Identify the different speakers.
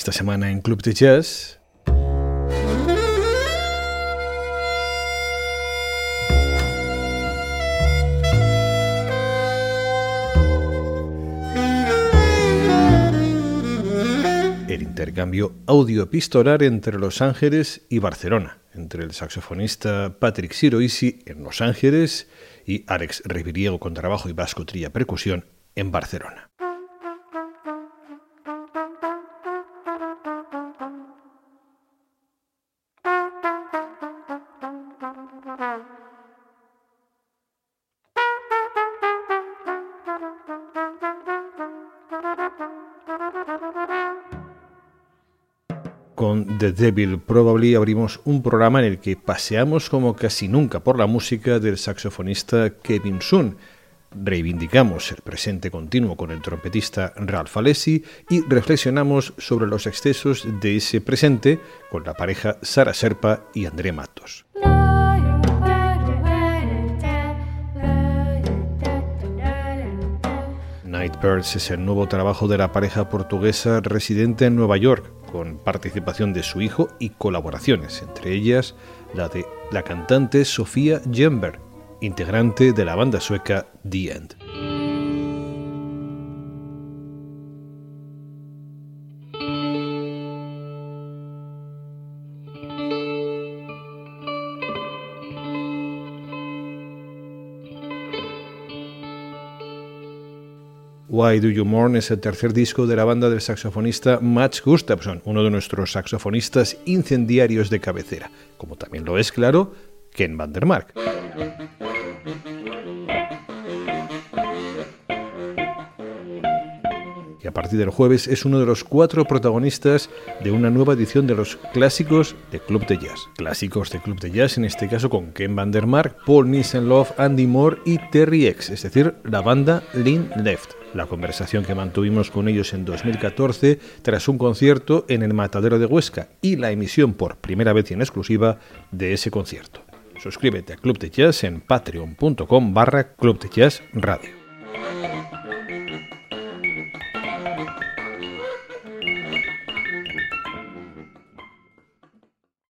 Speaker 1: Esta semana en Club de Jazz el intercambio audio-epistolar entre Los Ángeles y Barcelona, entre el saxofonista Patrick Siroisi en Los Ángeles y Alex Riviriego con trabajo y vasco trilla percusión en Barcelona. Con The Devil Probably abrimos un programa en el que paseamos como casi nunca por la música del saxofonista Kevin Sun. Reivindicamos el presente continuo con el trompetista Ralph Alessi y reflexionamos sobre los excesos de ese presente con la pareja Sara Serpa y André Matos. Nightbirds es el nuevo trabajo de la pareja portuguesa residente en Nueva York, con participación de su hijo y colaboraciones, entre ellas la de la cantante Sofía Jember, integrante de la banda sueca The End. Why Do You Mourn es el tercer disco de la banda del saxofonista Max Gustafsson, uno de nuestros saxofonistas incendiarios de cabecera, como también lo es, claro, Ken van Y a partir del jueves es uno de los cuatro protagonistas de una nueva edición de los clásicos de Club de Jazz. Clásicos de Club de Jazz, en este caso con Ken van der Mark, Paul Love, Andy Moore y Terry X, es decir, la banda Lean Left la conversación que mantuvimos con ellos en 2014 tras un concierto en el Matadero de Huesca y la emisión por primera vez en exclusiva de ese concierto. Suscríbete a Club de Jazz en patreon.com barra Club de Jazz Radio.